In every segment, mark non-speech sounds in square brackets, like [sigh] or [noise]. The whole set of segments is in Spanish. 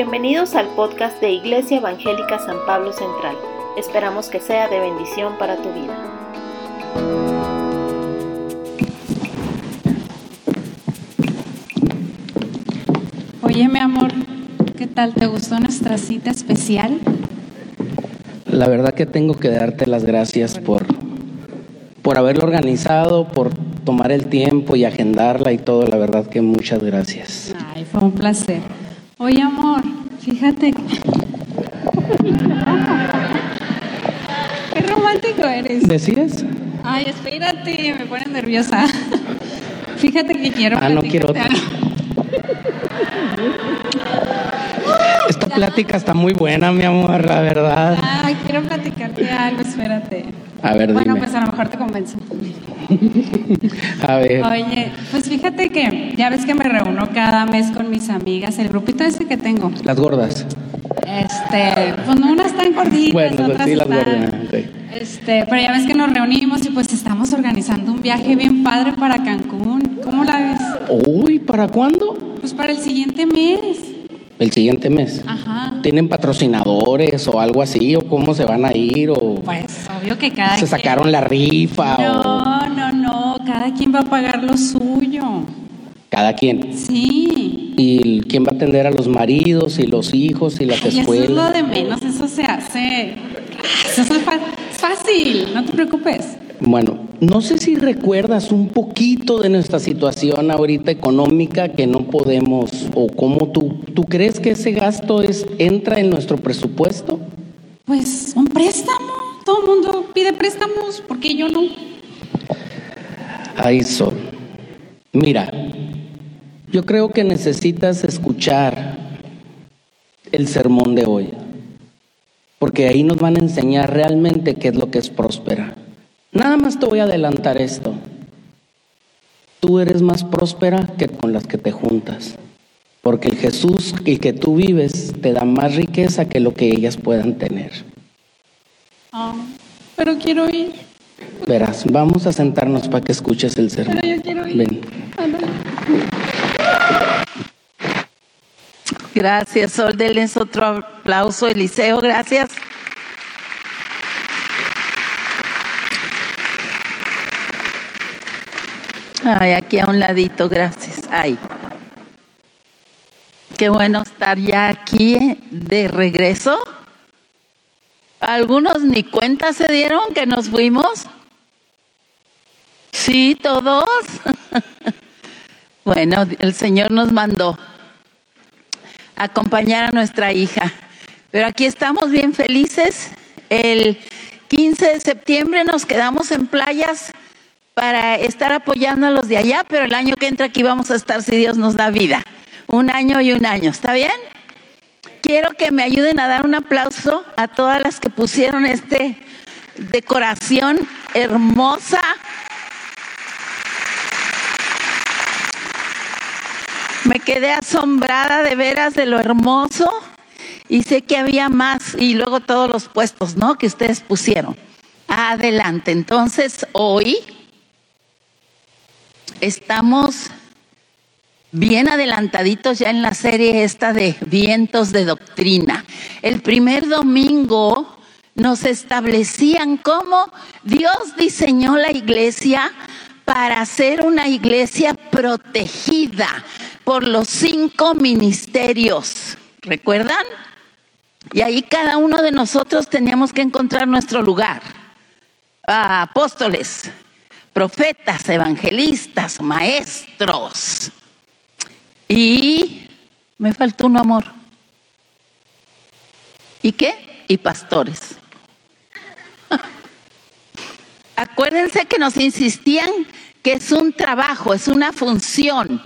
Bienvenidos al podcast de Iglesia Evangélica San Pablo Central. Esperamos que sea de bendición para tu vida. Oye, mi amor, ¿qué tal? ¿Te gustó nuestra cita especial? La verdad que tengo que darte las gracias por, por haberlo organizado, por tomar el tiempo y agendarla y todo. La verdad que muchas gracias. Ay, fue un placer. Oye, amor, fíjate. Qué romántico eres. ¿Decías? Ay, espérate, me pone nerviosa. Fíjate que quiero. Ah, no quiero platicarte Esta plática está muy buena, mi amor, la verdad. Ay, quiero platicarte algo, espérate. A ver, Bueno, dime. pues a lo mejor te convenzo. [laughs] A ver. Oye, pues fíjate que ya ves que me reúno cada mes con mis amigas, el grupito ese que tengo. Las gordas. Este, pues no, unas están gorditas, Bueno, pues otras sí, las gordas. ok. Este, pero ya ves que nos reunimos y pues estamos organizando un viaje bien padre para Cancún. ¿Cómo la ves? Uy, ¿para cuándo? Pues para el siguiente mes. El siguiente mes. Ajá. ¿Tienen patrocinadores o algo así? ¿O cómo se van a ir? ¿O Pues obvio que cada se quien- sacaron la rifa? ¿O No, no, no, cada quien va a pagar lo suyo. cada quien? Sí. ¿Y quién va a atender a los maridos y los hijos y las Ay, eso es lo escuelas? de menos, eso se hace. Eso es fácil, no te preocupes. Bueno, no sé si recuerdas un poquito de nuestra situación ahorita económica que no podemos, o cómo tú, ¿tú crees que ese gasto es, entra en nuestro presupuesto? Pues un préstamo. Todo el mundo pide préstamos, ¿por qué yo no? Ay, Sol. Mira, yo creo que necesitas escuchar el sermón de hoy, porque ahí nos van a enseñar realmente qué es lo que es próspera. Nada más te voy a adelantar esto. Tú eres más próspera que con las que te juntas, porque el Jesús el que tú vives te da más riqueza que lo que ellas puedan tener. Ah, pero quiero ir. Verás, vamos a sentarnos para que escuches el sermón. Pero yo quiero ir. Ven. Gracias, Sol. Denles otro aplauso, Eliseo. Gracias. Ay, aquí a un ladito, gracias. Ay. Qué bueno estar ya aquí de regreso. Algunos ni cuenta se dieron que nos fuimos. Sí, todos. [laughs] bueno, el Señor nos mandó acompañar a nuestra hija. Pero aquí estamos bien felices. El 15 de septiembre nos quedamos en playas para estar apoyando a los de allá, pero el año que entra aquí vamos a estar si Dios nos da vida. Un año y un año, ¿está bien? Quiero que me ayuden a dar un aplauso a todas las que pusieron este decoración hermosa. Me quedé asombrada de veras de lo hermoso y sé que había más y luego todos los puestos, ¿no? Que ustedes pusieron. Adelante. Entonces, hoy estamos bien adelantaditos ya en la serie esta de vientos de doctrina. El primer domingo nos establecían cómo Dios diseñó la iglesia para ser una iglesia protegida por los cinco ministerios. ¿Recuerdan? Y ahí cada uno de nosotros teníamos que encontrar nuestro lugar. Ah, apóstoles, profetas, evangelistas, maestros. Y me faltó un amor. ¿Y qué? Y pastores. [laughs] Acuérdense que nos insistían que es un trabajo, es una función,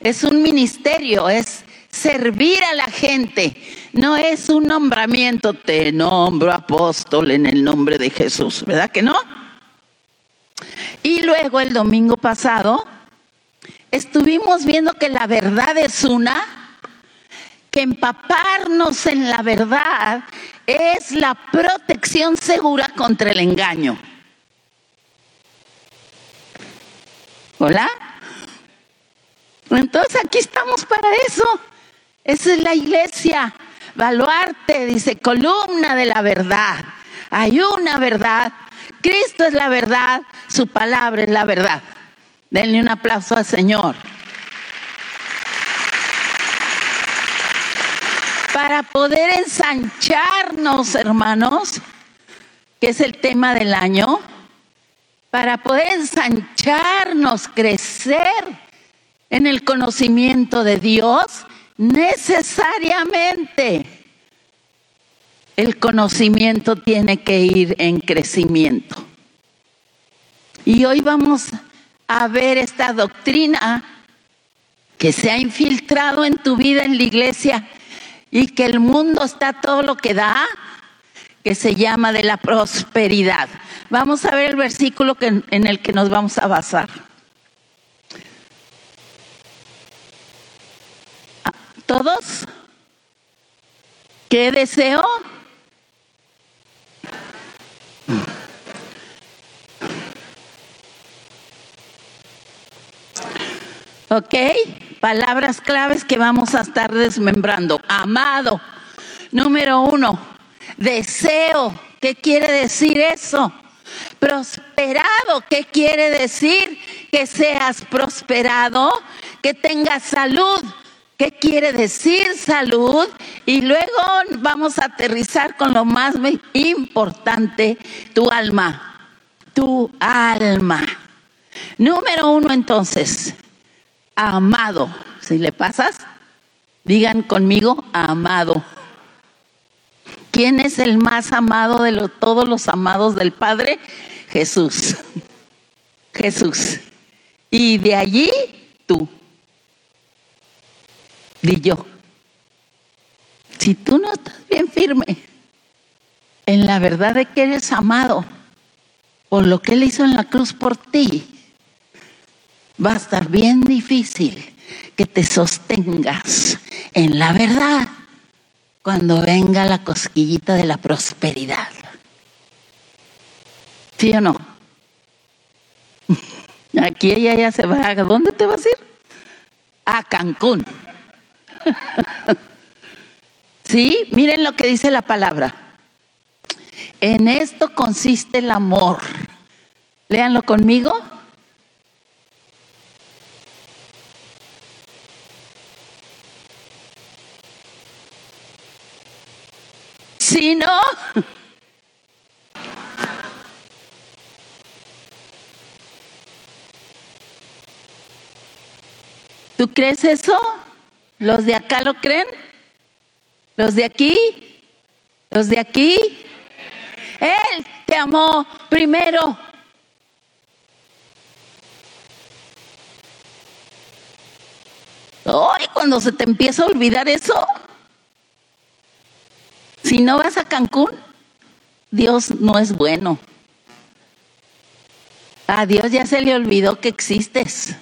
es un ministerio, es servir a la gente, no es un nombramiento, te nombro apóstol en el nombre de Jesús, ¿verdad que no? Y luego el domingo pasado estuvimos viendo que la verdad es una, que empaparnos en la verdad es la protección segura contra el engaño. ¿Hola? Entonces aquí estamos para eso. Esa es la iglesia. Baluarte, dice, columna de la verdad. Hay una verdad. Cristo es la verdad. Su palabra es la verdad. Denle un aplauso al Señor. Para poder ensancharnos, hermanos, que es el tema del año, para poder ensancharnos, crecer en el conocimiento de Dios, necesariamente el conocimiento tiene que ir en crecimiento. Y hoy vamos a ver esta doctrina que se ha infiltrado en tu vida en la iglesia y que el mundo está todo lo que da, que se llama de la prosperidad. Vamos a ver el versículo en el que nos vamos a basar. ¿Todos? ¿Qué deseo? ¿Ok? Palabras claves que vamos a estar desmembrando. Amado. Número uno. Deseo. ¿Qué quiere decir eso? Prosperado. ¿Qué quiere decir? Que seas prosperado, que tengas salud. ¿Qué quiere decir salud? Y luego vamos a aterrizar con lo más importante, tu alma. Tu alma. Número uno entonces, amado. Si le pasas, digan conmigo, amado. ¿Quién es el más amado de todos los amados del Padre? Jesús. Jesús. Y de allí tú. Di yo. Si tú no estás bien firme en la verdad de que eres amado por lo que Él hizo en la cruz por ti, va a estar bien difícil que te sostengas en la verdad cuando venga la cosquillita de la prosperidad. ¿Sí o no? [laughs] Aquí ella ya se va. ¿A dónde te vas a ir? A Cancún. [laughs] sí, miren lo que dice la palabra. En esto consiste el amor. Léanlo conmigo. Si no, ¿tú crees eso? ¿Los de acá lo creen? ¿Los de aquí? ¿Los de aquí? Él te amó primero. Hoy cuando se te empieza a olvidar eso, si no vas a Cancún, Dios no es bueno. A Dios ya se le olvidó que existes.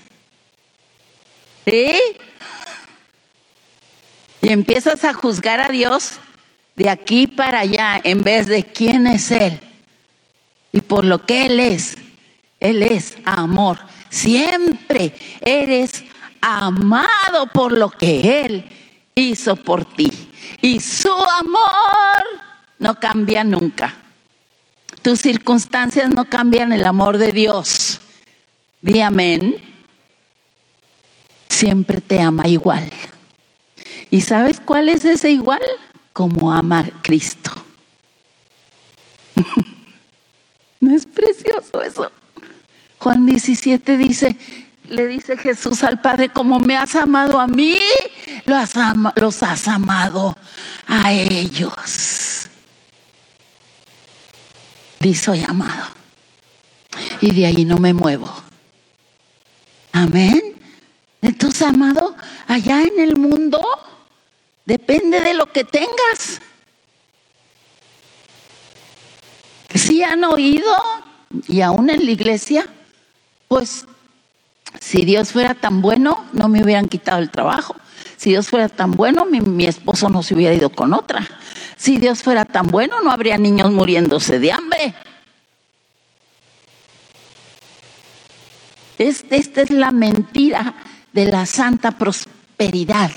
¿Sí? Y empiezas a juzgar a Dios de aquí para allá en vez de quién es Él. Y por lo que Él es, Él es amor. Siempre eres amado por lo que Él hizo por ti. Y su amor no cambia nunca. Tus circunstancias no cambian el amor de Dios. Di amén. Siempre te ama igual. ¿Y sabes cuál es ese igual? Como ama Cristo. [laughs] ¿No es precioso eso? Juan 17 dice, le dice Jesús al Padre, como me has amado a mí, los, los has amado a ellos. Dice, soy amado. Y de ahí no me muevo. Amén. Entonces, amado, allá en el mundo depende de lo que tengas. Si han oído, y aún en la iglesia, pues si Dios fuera tan bueno, no me hubieran quitado el trabajo. Si Dios fuera tan bueno, mi, esposo no se hubiera ido con otra. Si Dios fuera tan bueno, no habría niños muriéndose de hambre. esta es la mentira de la santa prosperidad.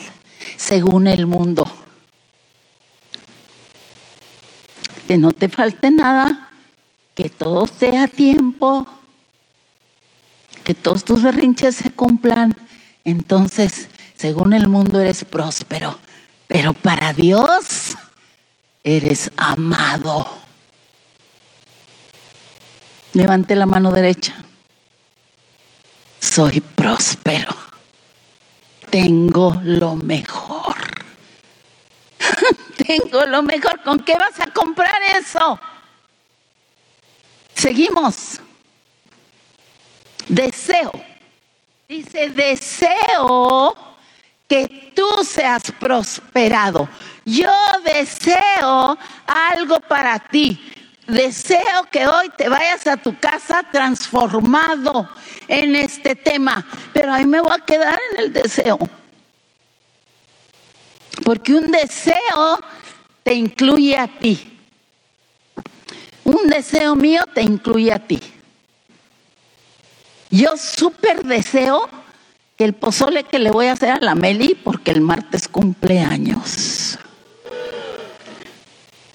según el mundo. Que no te falte nada, que todo esté a tiempo, que todos tus berrinches se cumplan. Entonces, según el mundo eres próspero, pero para Dios eres amado. Levante la mano derecha. Soy próspero. Tengo lo mejor. [laughs] Tengo lo mejor. ¿Con qué vas a comprar eso? Seguimos. Deseo. Dice, deseo que tú seas prosperado. Yo deseo algo para ti. Deseo que hoy te vayas a tu casa transformado en este tema, pero ahí me voy a quedar en el deseo. Porque un deseo te incluye a ti. Un deseo mío te incluye a ti. Yo súper deseo que el pozole que le voy a hacer a la Meli, porque el martes cumple años,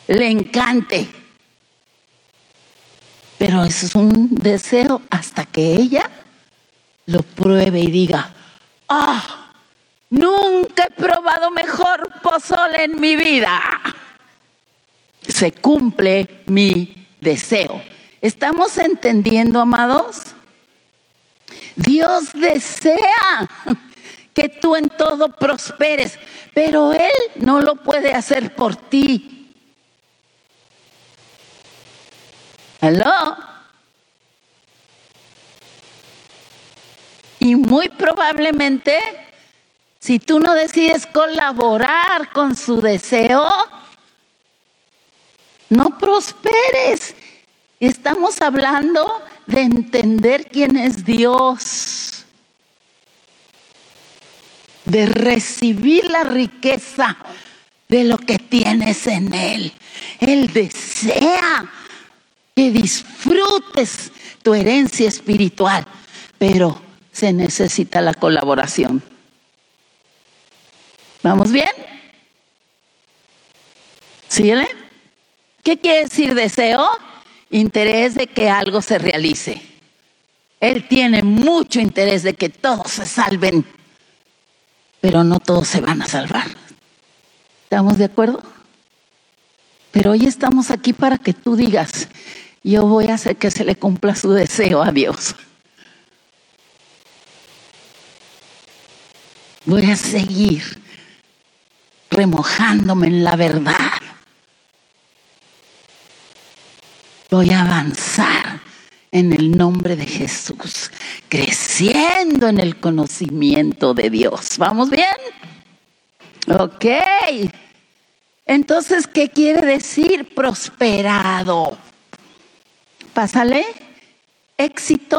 le encante. Pero es un deseo hasta que ella lo pruebe y diga, ah, nunca he probado mejor pozole en mi vida. Se cumple mi deseo. ¿Estamos entendiendo, amados? Dios desea que tú en todo prosperes, pero Él no lo puede hacer por ti. ¿Aló? Y muy probablemente, si tú no decides colaborar con su deseo, no prosperes. Estamos hablando de entender quién es Dios, de recibir la riqueza de lo que tienes en Él. Él desea que disfrutes tu herencia espiritual, pero se necesita la colaboración. ¿Vamos bien? ¿Síguele? ¿Qué quiere decir deseo? Interés de que algo se realice. Él tiene mucho interés de que todos se salven, pero no todos se van a salvar. ¿Estamos de acuerdo? Pero hoy estamos aquí para que tú digas, yo voy a hacer que se le cumpla su deseo a Dios. Voy a seguir remojándome en la verdad Voy a avanzar en el nombre de Jesús, creciendo en el conocimiento de Dios. ¿Vamos bien? Ok. Entonces, ¿qué quiere decir prosperado? Pásale. Éxito.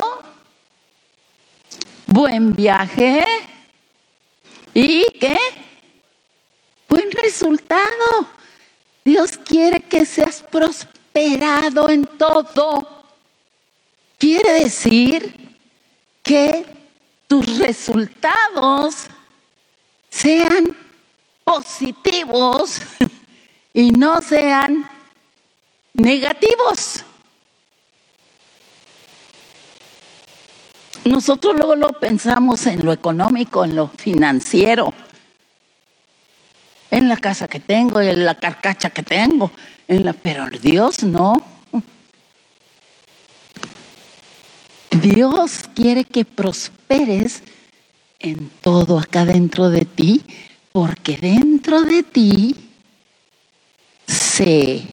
Buen viaje. ¿Y qué? Buen resultado. Dios quiere que seas prosperado en todo. Quiere decir que tus resultados sean positivos [laughs] y no sean negativos. Nosotros luego lo pensamos en lo económico, en lo financiero, en la casa que tengo, en la carcacha que tengo, en la, pero Dios no. Dios quiere que prosperes en todo acá dentro de ti, porque dentro de ti se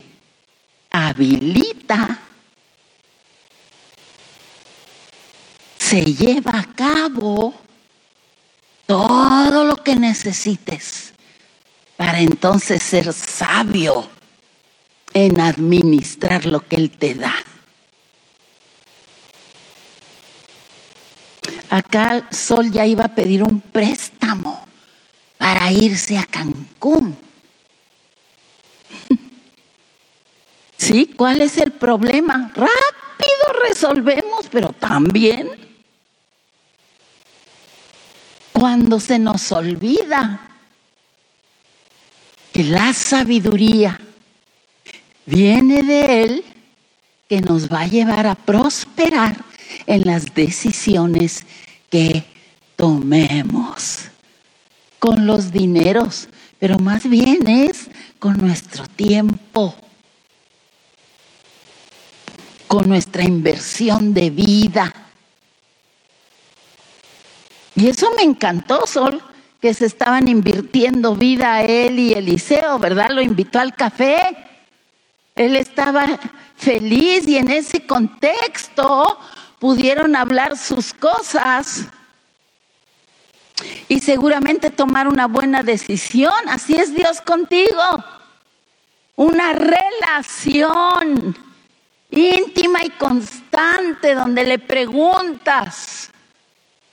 habilita, se lleva a cabo todo lo que necesites para entonces ser sabio en administrar lo que Él te da. Acá Sol ya iba a pedir un préstamo para irse a Cancún. [laughs] ¿Sí? ¿Cuál es el problema? Rápido resolvemos, pero también cuando se nos olvida La sabiduría viene de Él que nos va a llevar a prosperar en las decisiones que tomemos con los dineros, pero más bien es con nuestro tiempo, con nuestra inversión de vida. Y eso me encantó, Sol, que se estaban invirtiendo vida a él y Eliseo, ¿verdad? Lo invitó al café. Él estaba feliz y en ese contexto pudieron hablar sus cosas y seguramente tomar una buena decisión. Así es Dios contigo. Una relación íntima y constante donde le preguntas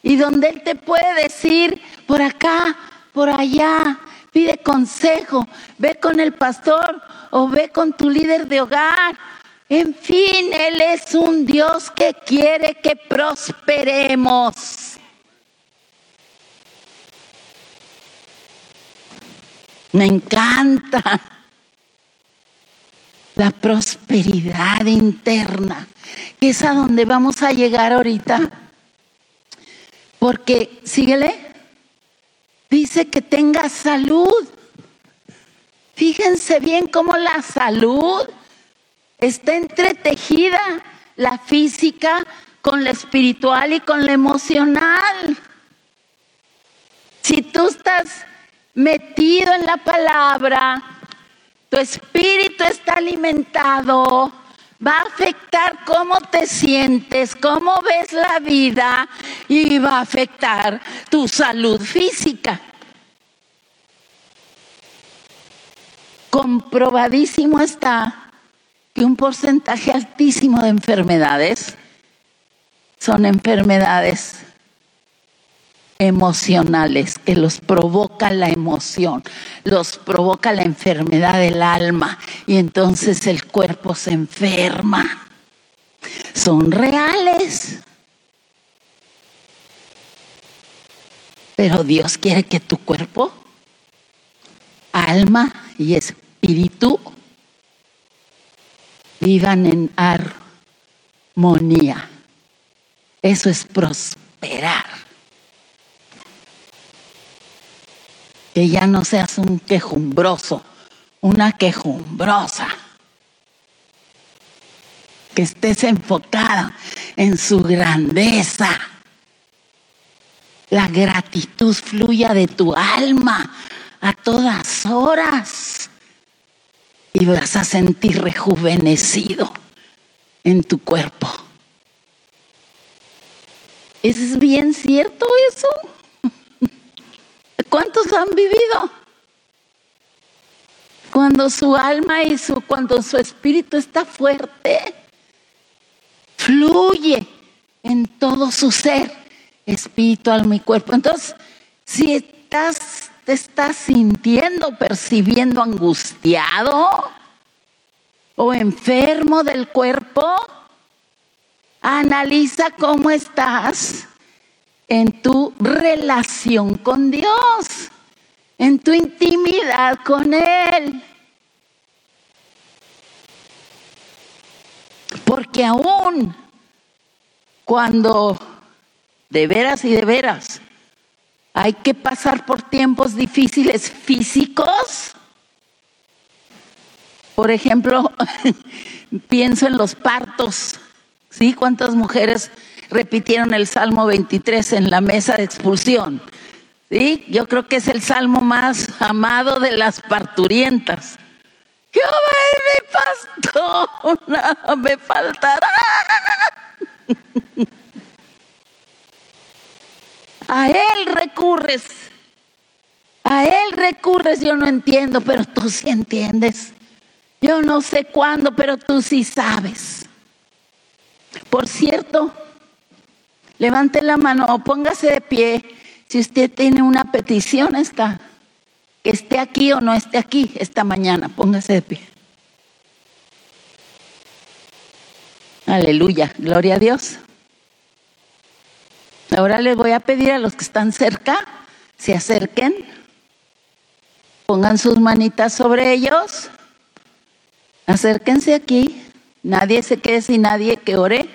y donde Él te puede decir por acá, por allá, pide consejo, ve con el pastor o ve con tu líder de hogar. En fin, Él es un Dios que quiere que prosperemos. Me encanta la prosperidad interna, que es a donde vamos a llegar ahorita. Porque, síguele, dice que tenga salud. Fíjense bien cómo la salud está entretejida, la física con la espiritual y con la emocional. Si tú estás metido en la palabra, tu espíritu está alimentado, va a afectar cómo te sientes, cómo ves la vida y va a afectar tu salud física. Comprobadísimo está que un porcentaje altísimo de enfermedades son enfermedades emocionales, que los provoca la emoción, los provoca la enfermedad del alma y entonces el cuerpo se enferma. Son reales. Pero Dios quiere que tu cuerpo, alma y espíritu vivan en armonía. Eso es prosperar. Que ya no seas un quejumbroso, una quejumbrosa. Que estés enfocada en su grandeza. La gratitud fluya de tu alma a todas horas. Y vas a sentir rejuvenecido en tu cuerpo. ¿Es bien cierto eso? ¿Cuántos han vivido? Cuando su alma y su, cuando su espíritu está fuerte, fluye en todo su ser, espíritu, alma y cuerpo. Entonces, si estás, te estás sintiendo, percibiendo angustiado o enfermo del cuerpo, analiza cómo estás en tu relación con Dios, en tu intimidad con Él. Porque aún cuando de veras y de veras hay que pasar por tiempos difíciles físicos, por ejemplo, [laughs] pienso en los partos, ¿sí? ¿Cuántas mujeres repitieron el Salmo 23 en la mesa de expulsión. ¿Sí? Yo creo que es el salmo más amado de las parturientas. Jehová es mi pastor, [laughs] me faltará. A Él recurres. A Él recurres, yo no entiendo, pero tú sí entiendes. Yo no sé cuándo, pero tú sí sabes. Por cierto, Levante la mano o póngase de pie si usted tiene una petición esta, que esté aquí o no esté aquí esta mañana, póngase de pie. Aleluya, gloria a Dios. Ahora les voy a pedir a los que están cerca, se acerquen. Pongan sus manitas sobre ellos. Acérquense aquí. Nadie se quede sin nadie que ore.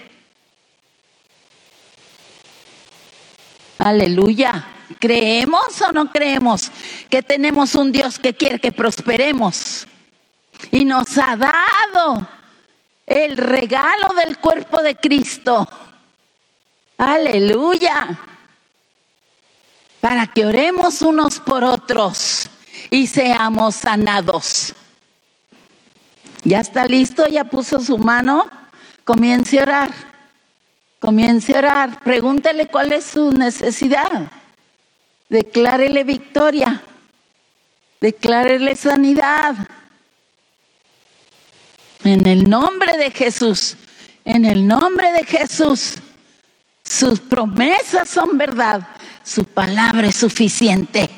Aleluya. ¿Creemos o no creemos que tenemos un Dios que quiere que prosperemos? Y nos ha dado el regalo del cuerpo de Cristo. Aleluya. Para que oremos unos por otros y seamos sanados. ¿Ya está listo? ¿Ya puso su mano? Comience a orar. Comience a orar. Pregúntele cuál es su necesidad. Declárele victoria. Declárele sanidad. En el nombre de Jesús. En el nombre de Jesús. Sus promesas son verdad. Su palabra es suficiente.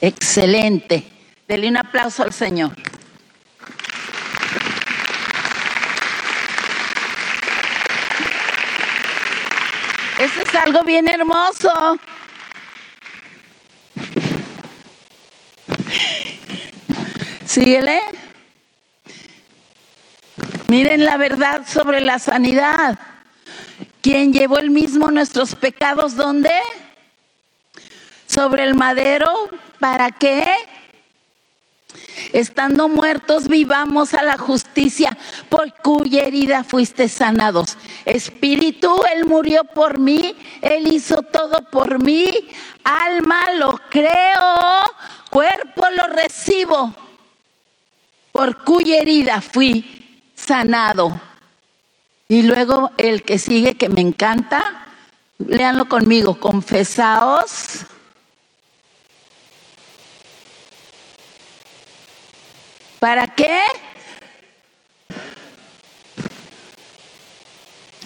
Excelente. Dele un aplauso al Señor. Algo bien hermoso. Síguele. Miren la verdad sobre la sanidad. ¿Quién llevó el mismo nuestros pecados? ¿Dónde? Sobre el madero. ¿Para qué? Estando muertos vivamos a la justicia, por cuya herida fuiste sanados. Espíritu, Él murió por mí, Él hizo todo por mí. Alma, lo creo, cuerpo lo recibo, por cuya herida fui sanado. Y luego el que sigue, que me encanta, léanlo conmigo, confesaos. ¿Para qué?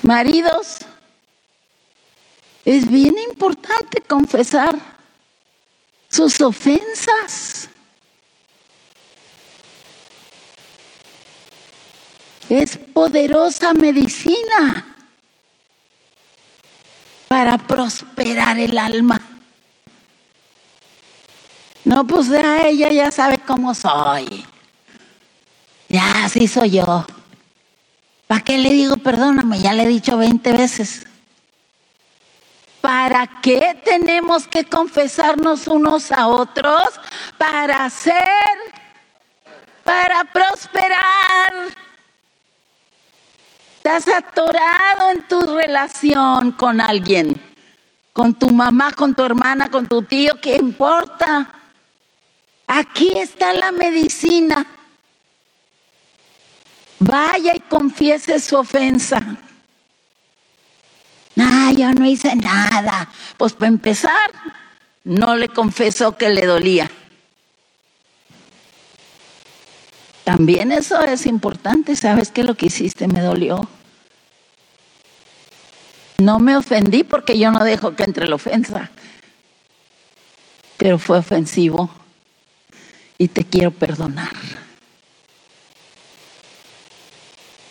Maridos, es bien importante confesar sus ofensas. Es poderosa medicina para prosperar el alma. No, pues a ella ya sabe cómo soy. Ya, así soy yo. ¿Para qué le digo perdóname? Ya le he dicho 20 veces. ¿Para qué tenemos que confesarnos unos a otros? Para ser, para prosperar. Estás atorado en tu relación con alguien, con tu mamá, con tu hermana, con tu tío, ¿qué importa? Aquí está la medicina. Vaya y confiese su ofensa. Ah, yo no hice nada. Pues para empezar, no le confesó que le dolía. También eso es importante, ¿sabes que lo que hiciste me dolió? No me ofendí porque yo no dejo que entre la ofensa, pero fue ofensivo y te quiero perdonar.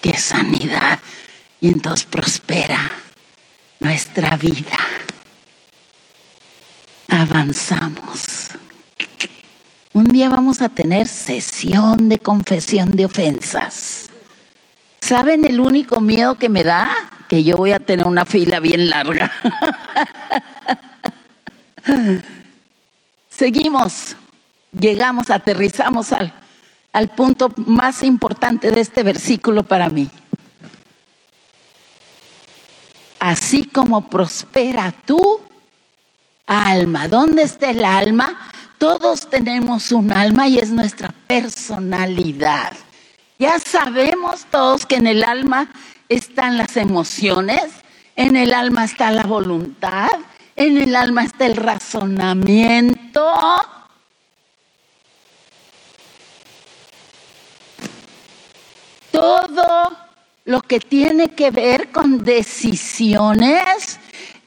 Qué sanidad y entonces prospera nuestra vida. Avanzamos. Un día vamos a tener sesión de confesión de ofensas. ¿Saben el único miedo que me da? Que yo voy a tener una fila bien larga. [laughs] Seguimos, llegamos, aterrizamos al, al punto más importante de este versículo para mí. Así como prospera tu alma. ¿Dónde está el alma? Todos tenemos un alma y es nuestra personalidad. Ya sabemos todos que en el alma están las emociones, en el alma está la voluntad, en el alma está el razonamiento. todo lo que tiene que ver con decisiones,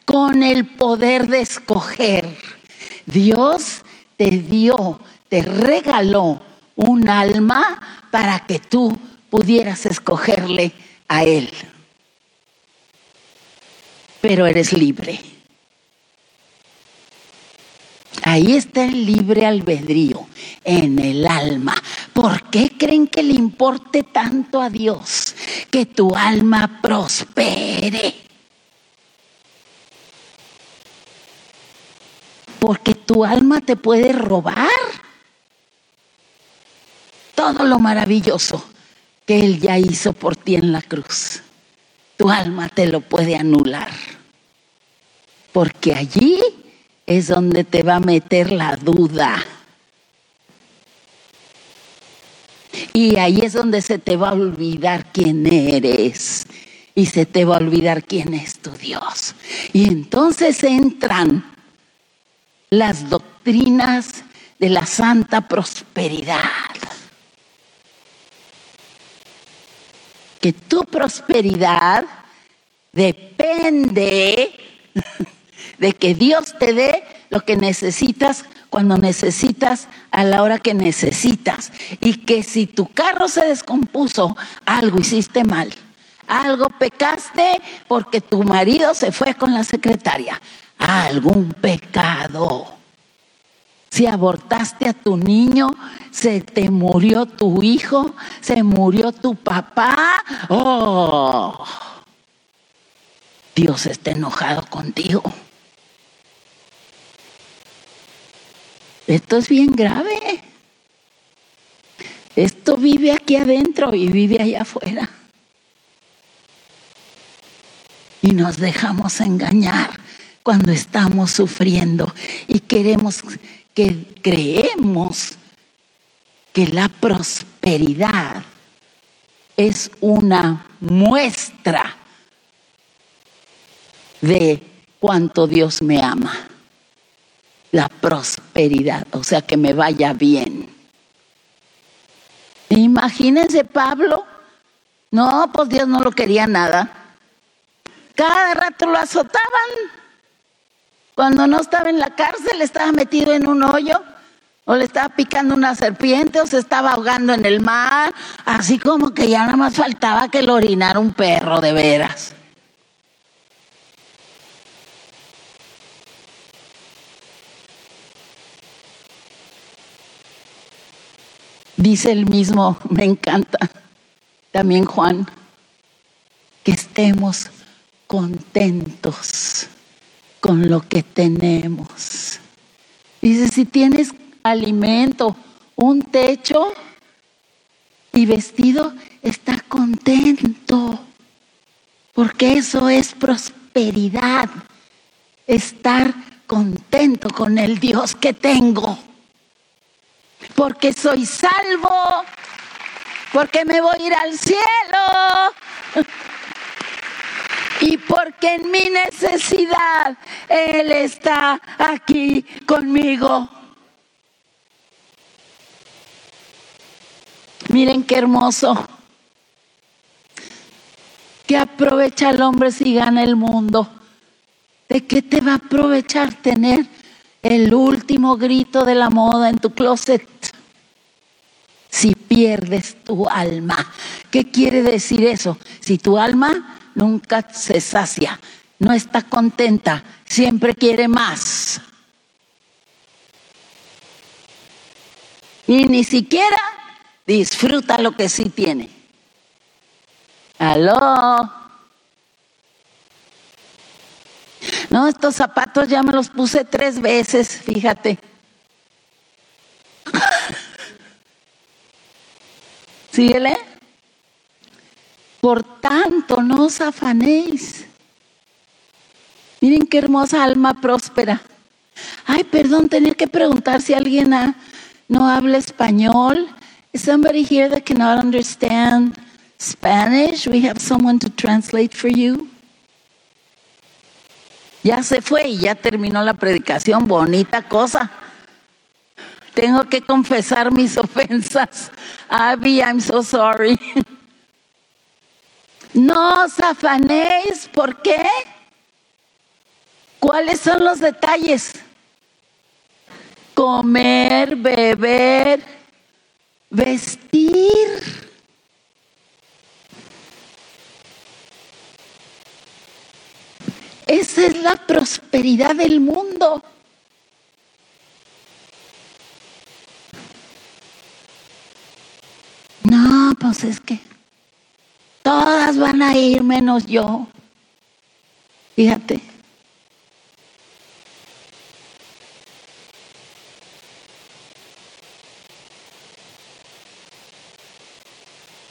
con el poder de escoger. Dios te dio, te regaló un alma para que tú pudieras escogerle a Él. Pero eres libre. Ahí está el libre albedrío en el alma ¿Por qué creen que le importe tanto a Dios que tu alma prospere? Porque tu alma te puede robar todo lo maravilloso que Él ya hizo por ti en la cruz. Tu alma te lo puede anular. Porque allí es donde te va a meter la duda. Y ahí es donde se te va a olvidar quién eres. Y se te va a olvidar quién es tu Dios. Y entonces entran las doctrinas de la santa prosperidad. Que tu prosperidad depende [laughs] de que Dios te dé lo que necesitas cuando necesitas a la hora que necesitas. Y que si tu carro se descompuso, algo hiciste mal. Algo pecaste porque tu marido se fue con la secretaria. Algún pecado. Si abortaste a tu niño, se te murió tu hijo, se murió tu papá. Oh, Dios está enojado contigo. Esto es bien grave. Esto vive aquí adentro y vive allá afuera. Y nos dejamos engañar cuando estamos sufriendo y queremos que creemos que la prosperidad es una muestra de cuánto Dios me ama la prosperidad, o sea, que me vaya bien. Imagínense Pablo, no, pues Dios no lo quería nada. Cada rato lo azotaban. Cuando no estaba en la cárcel, estaba metido en un hoyo, o le estaba picando una serpiente, o se estaba ahogando en el mar, así como que ya nada más faltaba que lo orinara un perro de veras. Dice el mismo, me encanta, también Juan, que estemos contentos con lo que tenemos. Dice, si tienes alimento, un techo y vestido, está contento, porque eso es prosperidad, estar contento con el Dios que tengo porque soy salvo, porque me voy a ir al cielo [laughs] y porque en mi necesidad Él está aquí conmigo. Miren qué hermoso. ¿Qué aprovecha el hombre si gana el mundo? ¿De qué te va a aprovechar tener el último grito de la moda en tu closet. Si pierdes tu alma. ¿Qué quiere decir eso? Si tu alma nunca se sacia, no está contenta, siempre quiere más. Y ni siquiera disfruta lo que sí tiene. Aló. No, estos zapatos ya me los puse tres veces, fíjate. Síguele. Por tanto, no os afanéis. Miren qué hermosa alma próspera. Ay, perdón, tener que preguntar si alguien no habla español. Is somebody here that cannot understand Spanish? We have someone to translate for you. Ya se fue y ya terminó la predicación, bonita cosa. Tengo que confesar mis [laughs] ofensas. Abby, I'm so sorry. No os afanéis, ¿por qué? ¿Cuáles son los detalles? Comer, beber, vestir. Esa es la prosperidad del mundo. Entonces qué? Todas van a ir menos yo. Fíjate.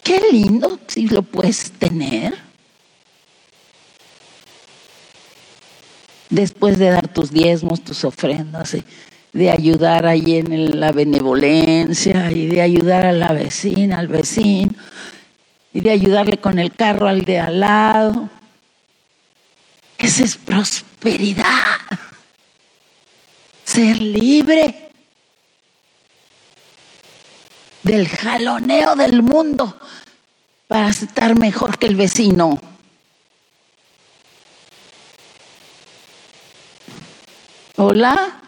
Qué lindo si lo puedes tener. Después de dar tus diezmos, tus ofrendas, de ayudar ahí en la benevolencia y de ayudar a la vecina, al vecino, y de ayudarle con el carro al de al lado. Esa es prosperidad. Ser libre del jaloneo del mundo para estar mejor que el vecino. Hola.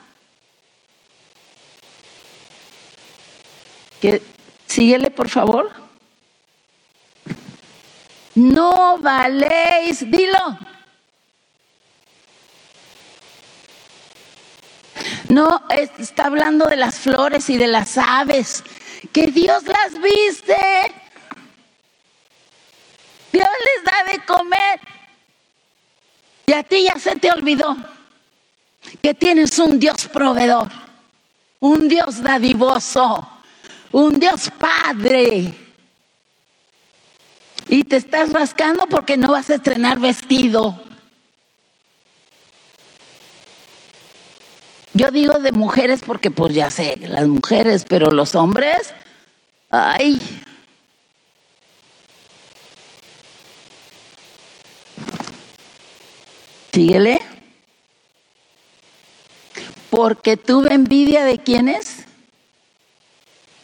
¿Qué? Síguele, por favor. No valéis, dilo. No, está hablando de las flores y de las aves, que Dios las viste. Dios les da de comer. Y a ti ya se te olvidó que tienes un Dios proveedor, un Dios dadivoso, un Dios Padre. Y te estás rascando porque no vas a estrenar vestido. Yo digo de mujeres porque pues ya sé, las mujeres, pero los hombres, ay. Síguele. Porque tuve envidia de quienes,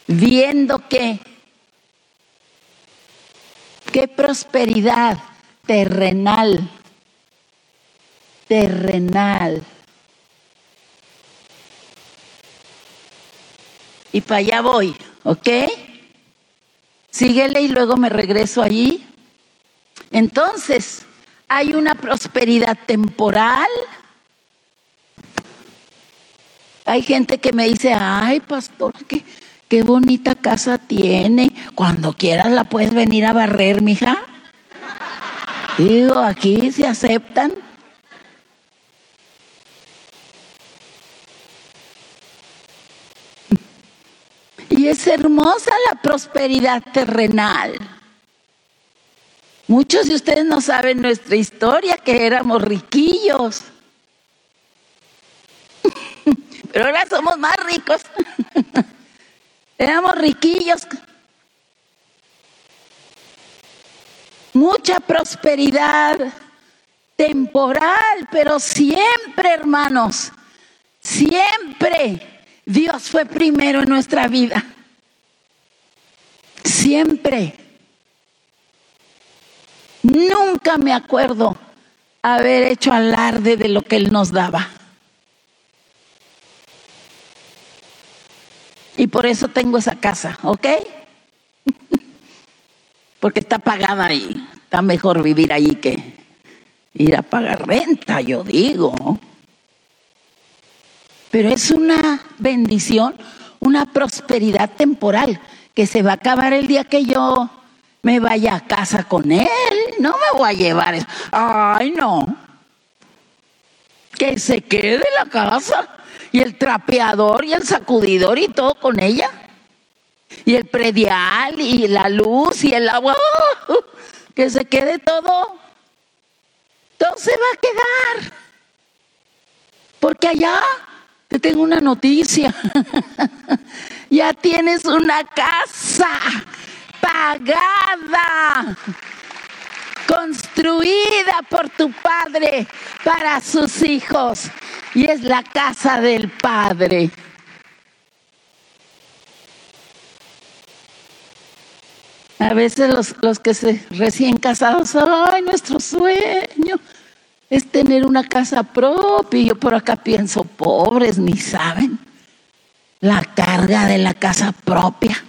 viendo que, qué prosperidad terrenal, terrenal y para allá voy, ¿ok? Síguele y luego me regreso allí. Entonces, hay una prosperidad temporal. Hay gente que me dice, ay, pastor, qué, qué bonita casa tiene. Cuando quieras la puedes venir a barrer, mija. Digo, aquí se aceptan. Y es hermosa la prosperidad terrenal. Muchos de ustedes no saben nuestra historia, que éramos riquillos. [laughs] Pero ahora somos más ricos. [laughs] éramos riquillos. Mucha prosperidad temporal, pero siempre, hermanos, siempre Dios fue primero en nuestra vida. Siempre. Nunca me acuerdo haber hecho alarde de lo que Él nos daba. Y por eso tengo esa casa, ¿ok? [laughs] Porque está pagada ahí. Está mejor vivir ahí que ir a pagar renta, yo digo. Pero es una bendición, una prosperidad temporal que se va a acabar el día que yo me vaya a casa con él. No me voy a llevar eso. Ay, no. Que se quede la casa y el trapeador y el sacudidor y todo con ella. Y el predial y la luz y el agua. Que se quede todo. Todo se va a quedar. Porque allá te tengo una noticia. [laughs] ya tienes una casa pagada, construida por tu padre para sus hijos. Y es la casa del padre. A veces los, los que se recién casados, ay, nuestro sueño es tener una casa propia. Yo por acá pienso, pobres, ni saben la carga de la casa propia.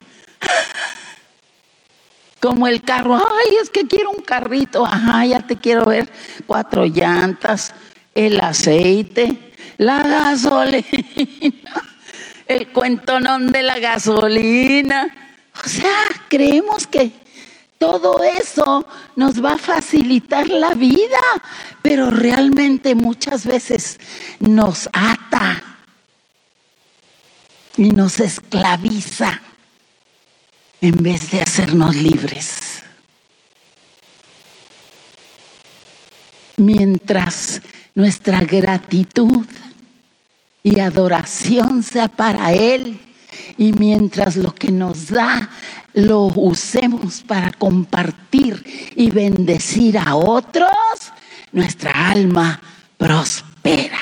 Como el carro, ay, es que quiero un carrito, ajá, ya te quiero ver. Cuatro llantas, el aceite, la gasolina, [laughs] el cuentonón de la gasolina. O sea, creemos que Todo eso nos va a facilitar la vida, pero realmente muchas veces nos ata y nos esclaviza en vez de hacernos libres. Mientras nuestra gratitud y adoración sea para Él, y mientras lo que nos da lo usemos para compartir y bendecir a otros, nuestra alma prospera.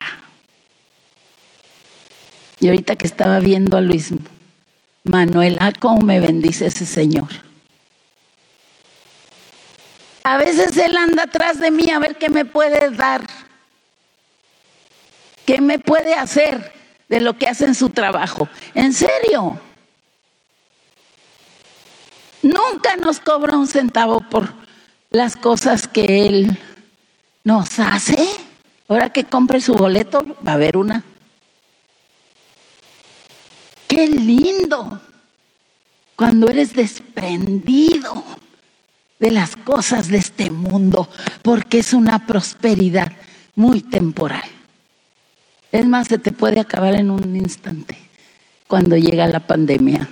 Y ahorita que estaba viendo a Luis Manuel, ah, cómo me bendice ese Señor. A veces Él anda atrás de mí a ver qué me puede dar, qué me puede hacer de lo que hace en su trabajo. En serio. Nunca nos cobra un centavo por las cosas que Él nos hace. Ahora que compre su boleto, va a haber una. Qué lindo cuando eres desprendido de las cosas de este mundo, porque es una prosperidad muy temporal. Es más, se te puede acabar en un instante cuando llega la pandemia.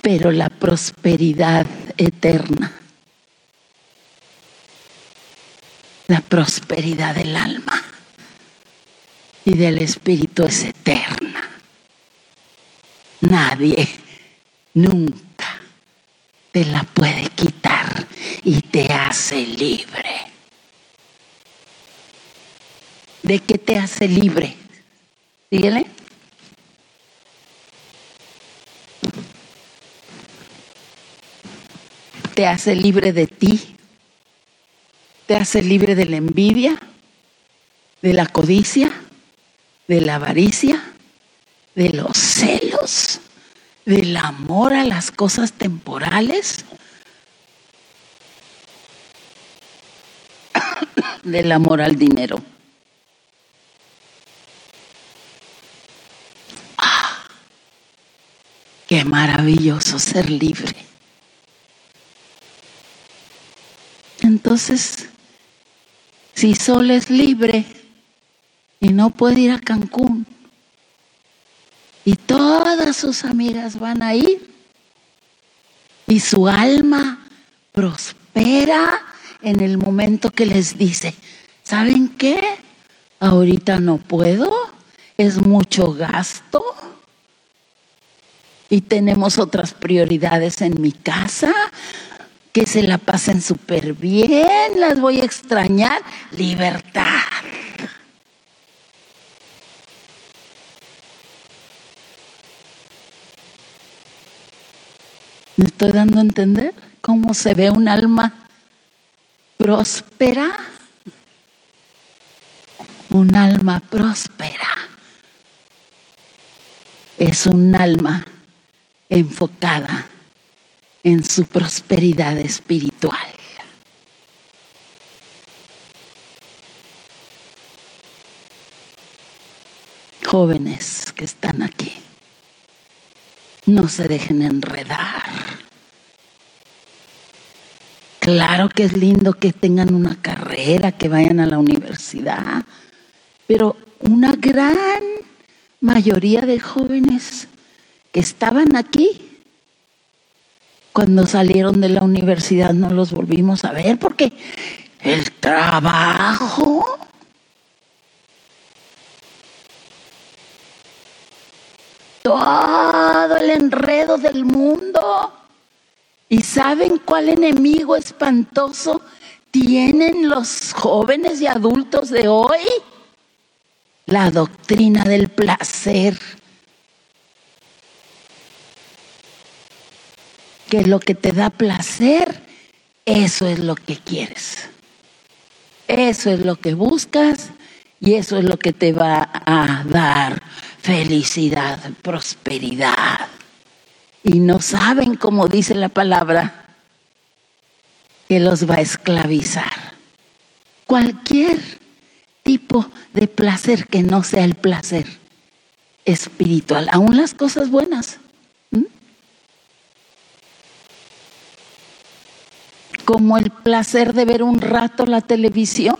Pero la prosperidad eterna, la prosperidad del alma y del espíritu es eterna. Nadie nunca te la puede quitar y te hace libre. ¿De qué te hace libre? Dígale. Te hace libre de ti. Te hace libre de la envidia, de la codicia, de la avaricia, de los celos, del amor a las cosas temporales, [coughs] del amor al dinero. Qué maravilloso ser libre. Entonces, si Sol es libre y no puede ir a Cancún, y todas sus amigas van a ir, y su alma prospera en el momento que les dice, ¿saben qué? Ahorita no puedo, es mucho gasto y tenemos otras prioridades en mi casa, que se la pasen súper bien, las voy a extrañar, libertad. ¿Me estoy dando a entender cómo se ve un alma próspera? Un alma próspera es un alma enfocada en su prosperidad espiritual. Jóvenes que están aquí, no se dejen enredar. Claro que es lindo que tengan una carrera, que vayan a la universidad, pero una gran mayoría de jóvenes que estaban aquí. Cuando salieron de la universidad no los volvimos a ver porque el trabajo todo el enredo del mundo. ¿Y saben cuál enemigo espantoso tienen los jóvenes y adultos de hoy? La doctrina del placer. que lo que te da placer, eso es lo que quieres. Eso es lo que buscas y eso es lo que te va a dar felicidad, prosperidad y no saben, como dice la palabra, que los va a esclavizar. Cualquier tipo de placer que no sea el placer espiritual, aún las cosas buenas. Como el placer de ver un rato la televisión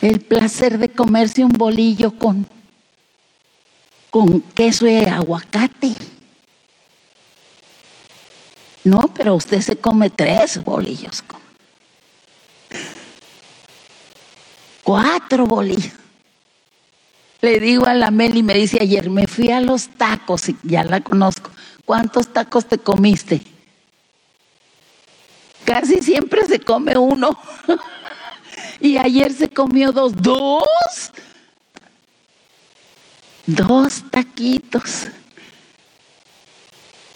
El placer de comerse un bolillo con, con queso y aguacate. No, pero usted se come tres bolillos. Cuatro bolillos. Le digo a la Meli, me dice ayer, me fui a los tacos, y ya la conozco. ¿Cuántos tacos te comiste? Casi siempre se come uno. [laughs] y ayer se comió dos. ¿Dos? Dos taquitos.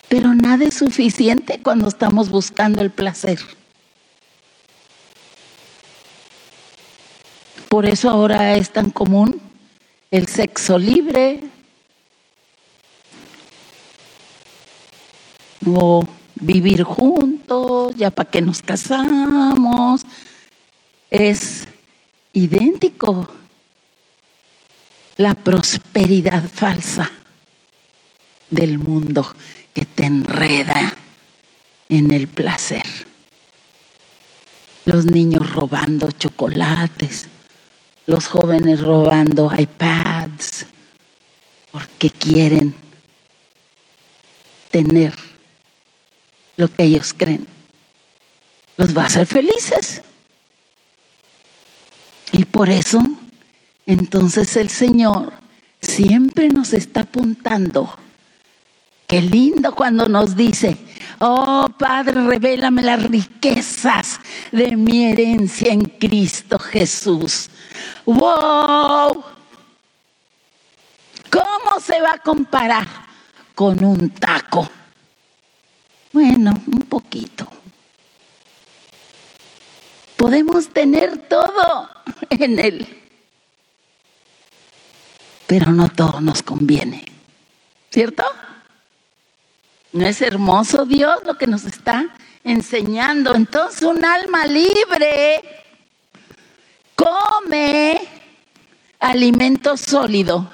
Pero nada es suficiente cuando estamos buscando el placer. Por eso ahora es tan común el sexo libre o vivir juntos, ya para que nos casamos. Es idéntico la prosperidad falsa del mundo que te enreda en el placer. Los niños robando chocolates, los jóvenes robando iPads, porque quieren tener lo que ellos creen. Los va a hacer felices. Y por eso, entonces el Señor siempre nos está apuntando Qué lindo cuando nos dice, oh Padre, revélame las riquezas de mi herencia en Cristo Jesús. ¡Wow! ¿Cómo se va a comparar con un taco? Bueno, un poquito. Podemos tener todo en Él, pero no todo nos conviene, ¿cierto? ¿No es hermoso Dios lo que nos está enseñando? Entonces un alma libre come alimento sólido.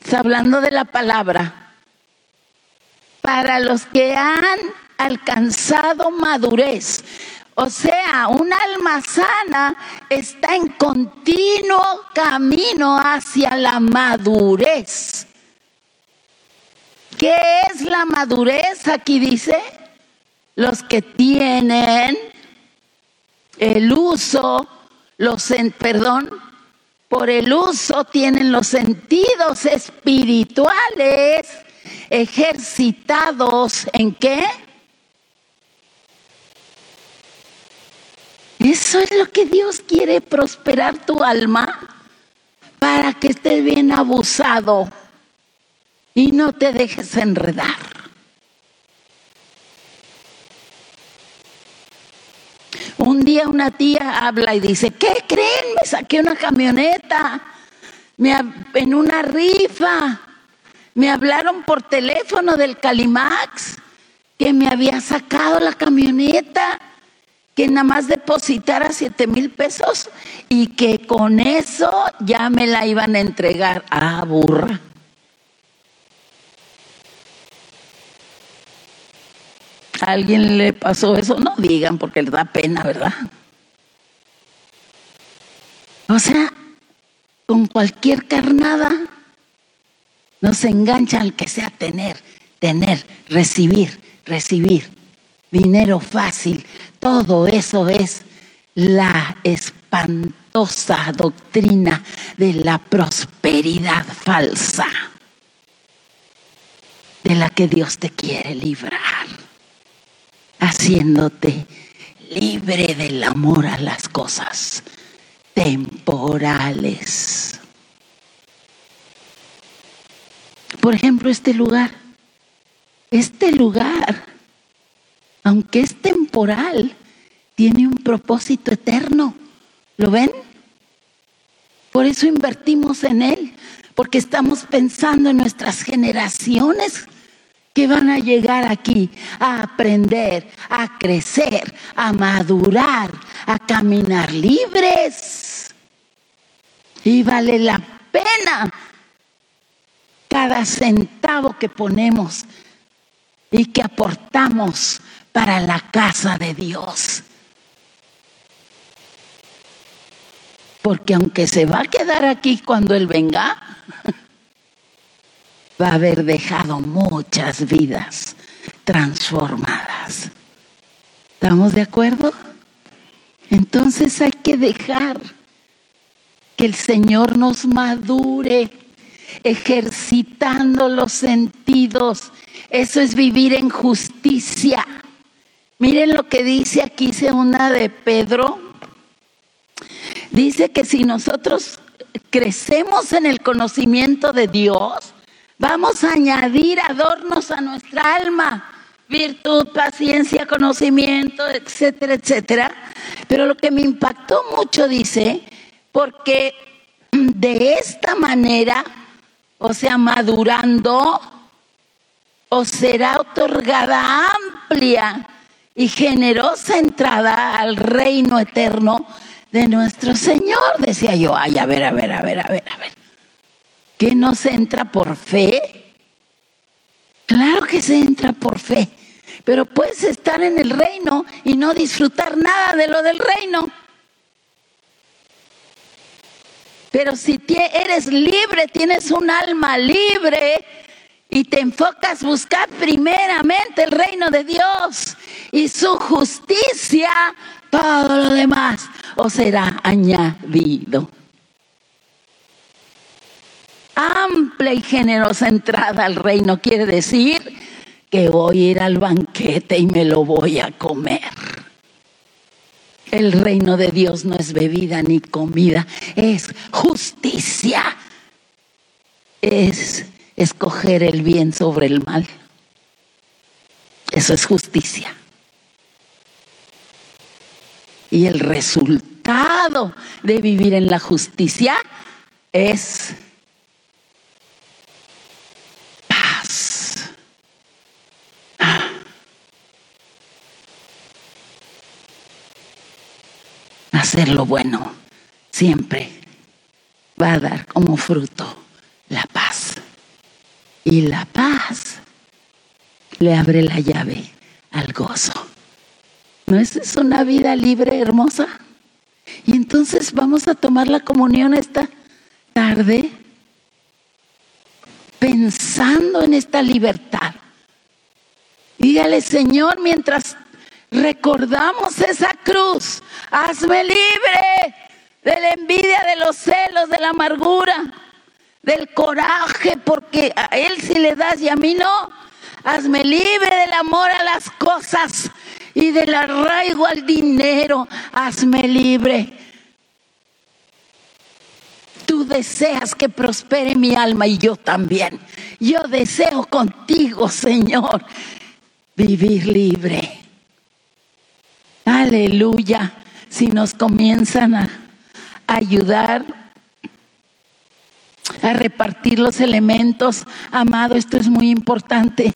Está hablando de la palabra. Para los que han alcanzado madurez. O sea, un alma sana está en continuo camino hacia la madurez. ¿Qué es la madurez? Aquí dice, los que tienen el uso, los, perdón, por el uso tienen los sentidos espirituales ejercitados en qué? Eso es lo que Dios quiere prosperar tu alma para que estés bien abusado y no te dejes enredar. Un día una tía habla y dice, ¿qué creen? Me saqué una camioneta en una rifa. Me hablaron por teléfono del Calimax que me había sacado la camioneta, que nada más depositara siete mil pesos y que con eso ya me la iban a entregar. Ah, burra. ¿A alguien le pasó eso? No digan porque les da pena, ¿verdad? O sea, con cualquier carnada nos engancha al que sea tener, tener, recibir, recibir. Dinero fácil, todo eso es la espantosa doctrina de la prosperidad falsa, de la que Dios te quiere librar haciéndote libre del amor a las cosas temporales. Por ejemplo, este lugar, este lugar, aunque es temporal, tiene un propósito eterno. ¿Lo ven? Por eso invertimos en él, porque estamos pensando en nuestras generaciones que van a llegar aquí a aprender, a crecer, a madurar, a caminar libres. Y vale la pena cada centavo que ponemos y que aportamos para la casa de Dios. Porque aunque se va a quedar aquí cuando Él venga, va a haber dejado muchas vidas transformadas. ¿Estamos de acuerdo? Entonces hay que dejar que el Señor nos madure, ejercitando los sentidos. Eso es vivir en justicia. Miren lo que dice aquí segunda de Pedro. Dice que si nosotros crecemos en el conocimiento de Dios, vamos a añadir adornos a nuestra alma virtud, paciencia, conocimiento, etcétera, etcétera. Pero lo que me impactó mucho dice, porque de esta manera, o sea, madurando, os será otorgada amplia y generosa entrada al reino eterno de nuestro Señor. Decía yo, ay, a ver, a ver, a ver, a ver, a ver. ¿Que no se entra por fe? Claro que se entra por fe. Pero puedes estar en el reino y no disfrutar nada de lo del reino. Pero si eres libre, tienes un alma libre y te enfocas buscar primeramente el reino de Dios y su justicia, todo lo demás os será añadido. Amplia y generosa entrada al reino quiere decir que voy a ir al banquete y me lo voy a comer. El reino de Dios no es bebida ni comida, es justicia. Es escoger el bien sobre el mal. Eso es justicia. Y el resultado de vivir en la justicia es hacer lo bueno siempre va a dar como fruto la paz. Y la paz le abre la llave al gozo. ¿No es una vida libre, hermosa? Y entonces vamos a tomar la comunión esta tarde pensando en esta libertad. Dígale, Señor, mientras recordamos esa cruz. Hazme libre de la envidia, de los celos, de la amargura, del coraje, porque a Él sí le das y a mí no. Hazme libre del amor a las cosas y del arraigo al dinero. Hazme libre. Tú deseas que prospere mi alma y yo también. Yo deseo contigo, Señor, vivir libre. Aleluya. Si nos comienzan a ayudar a repartir los elementos, amado, esto es muy importante.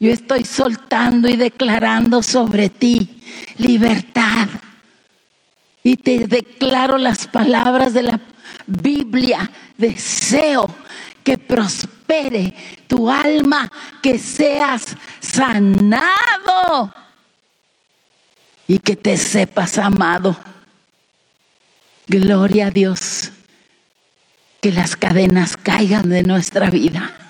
Yo estoy soltando y declarando sobre ti libertad. Y te declaro las palabras de la Biblia. Deseo que prospere tu alma, que seas sanado y que te sepas amado. Gloria a Dios. Que las cadenas caigan de nuestra vida.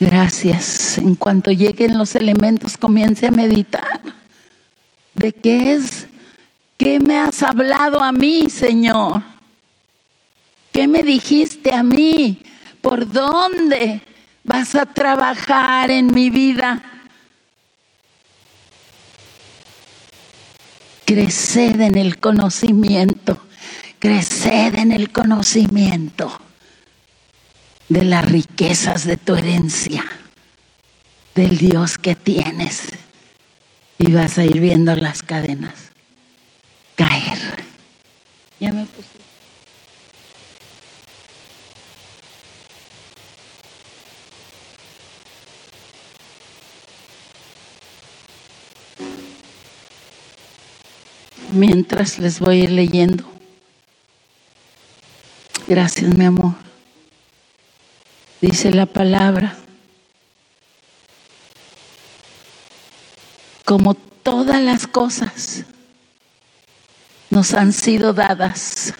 Gracias. En cuanto lleguen los elementos, comience a meditar. ¿De qué es? ¿Qué me has hablado a mí, Señor? ¿Qué me dijiste a mí? ¿Por dónde? vas a trabajar en mi vida. Creced en el conocimiento, creced en el conocimiento de las riquezas de tu herencia, del Dios que tienes. Y vas a ir viendo las cadenas caer. Ya me puse. mientras les voy a ir leyendo. Gracias, mi amor. Dice la palabra. Como todas las cosas nos han sido dadas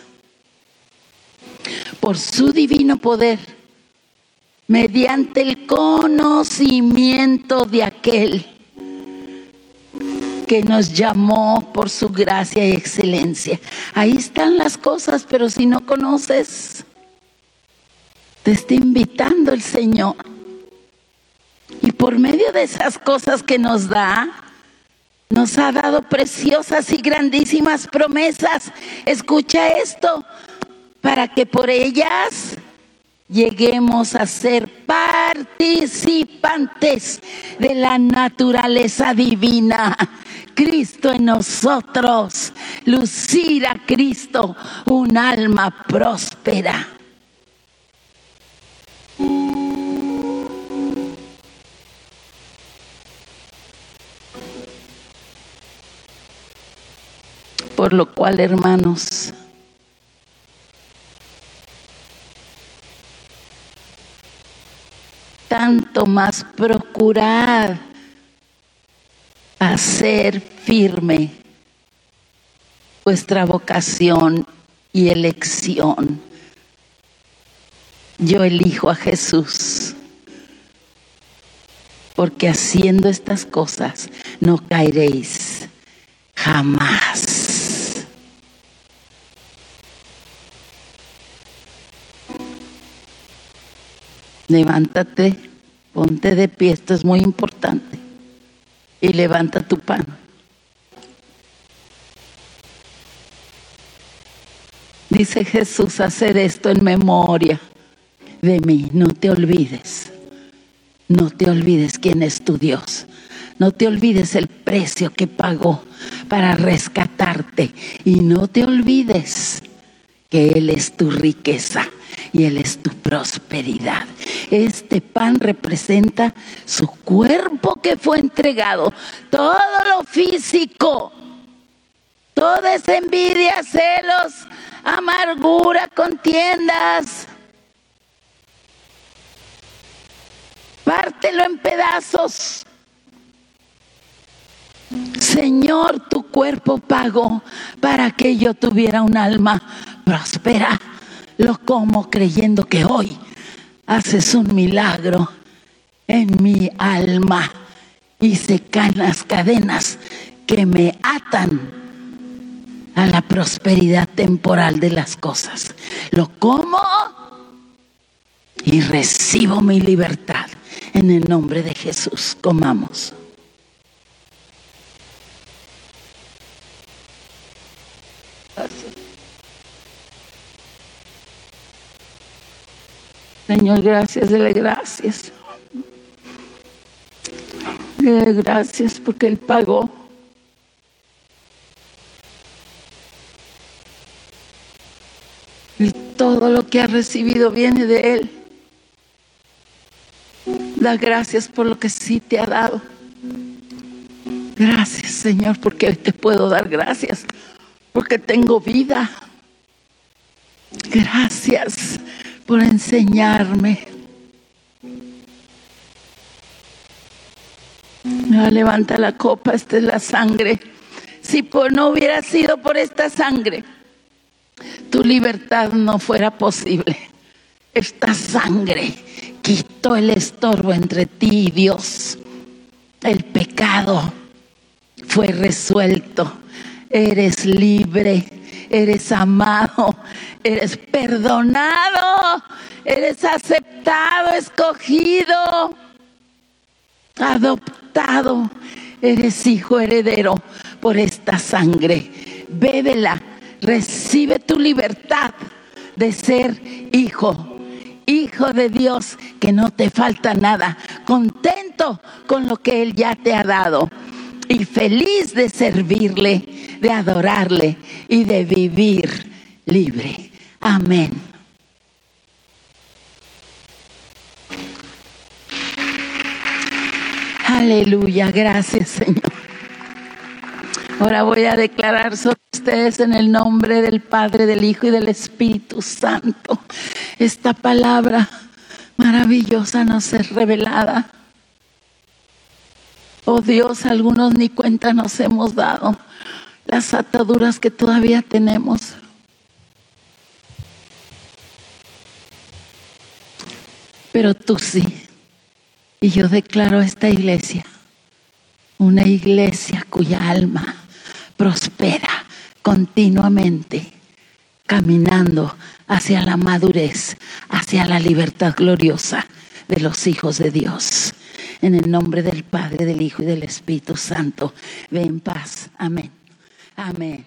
por su divino poder, mediante el conocimiento de aquel que nos llamó por su gracia y excelencia. Ahí están las cosas, pero si no conoces, te está invitando el Señor. Y por medio de esas cosas que nos da, nos ha dado preciosas y grandísimas promesas. Escucha esto, para que por ellas lleguemos a ser participantes de la naturaleza divina. Cristo en nosotros, lucir a Cristo, un alma próspera. Por lo cual, hermanos, tanto más procurar hacer firme vuestra vocación y elección. Yo elijo a Jesús, porque haciendo estas cosas no caeréis jamás. Levántate, ponte de pie, esto es muy importante y levanta tu pan. Dice Jesús, hacer esto en memoria de mí. No te olvides, no te olvides quién es tu Dios. No te olvides el precio que pagó para rescatarte. Y no te olvides que Él es tu riqueza y Él es tu prosperidad. Este pan representa su cuerpo que fue entregado, todo lo físico, toda esa envidia, celos, amargura, contiendas. Pártelo en pedazos. Señor, tu cuerpo pagó para que yo tuviera un alma próspera lo como creyendo que hoy haces un milagro en mi alma y se caen las cadenas que me atan a la prosperidad temporal de las cosas. Lo como y recibo mi libertad en el nombre de Jesús. Comamos. Señor, gracias, dele gracias. Dele gracias porque Él pagó. Y todo lo que ha recibido viene de Él. Da gracias por lo que sí te ha dado. Gracias, Señor, porque hoy te puedo dar gracias. Porque tengo vida. Gracias por enseñarme. levanta la copa, esta es la sangre. Si por, no hubiera sido por esta sangre, tu libertad no fuera posible. Esta sangre el estorbo entre ti y Dios. El pecado fue resuelto. Eres libre, eres amado, eres perdonado, eres aceptado, escogido, adoptado, eres hijo heredero por esta sangre. Bébela, recibe tu libertad de ser hijo, hijo de Dios, que no te falta nada, contento con lo que Él ya te ha dado y feliz de servirle, de adorarle y de vivir libre. Amén. Aleluya, gracias Señor. Ahora voy a declarar sobre ustedes en el nombre del Padre, del Hijo y del Espíritu Santo. Esta palabra maravillosa nos es revelada. Oh Dios, algunos ni cuenta nos hemos dado las ataduras que todavía tenemos. Pero tú sí. Y yo declaro esta iglesia una iglesia cuya alma prospera continuamente, caminando hacia la madurez, hacia la libertad gloriosa de los hijos de Dios. En el nombre del Padre, del Hijo y del Espíritu Santo, ve en paz. Amén. Amén.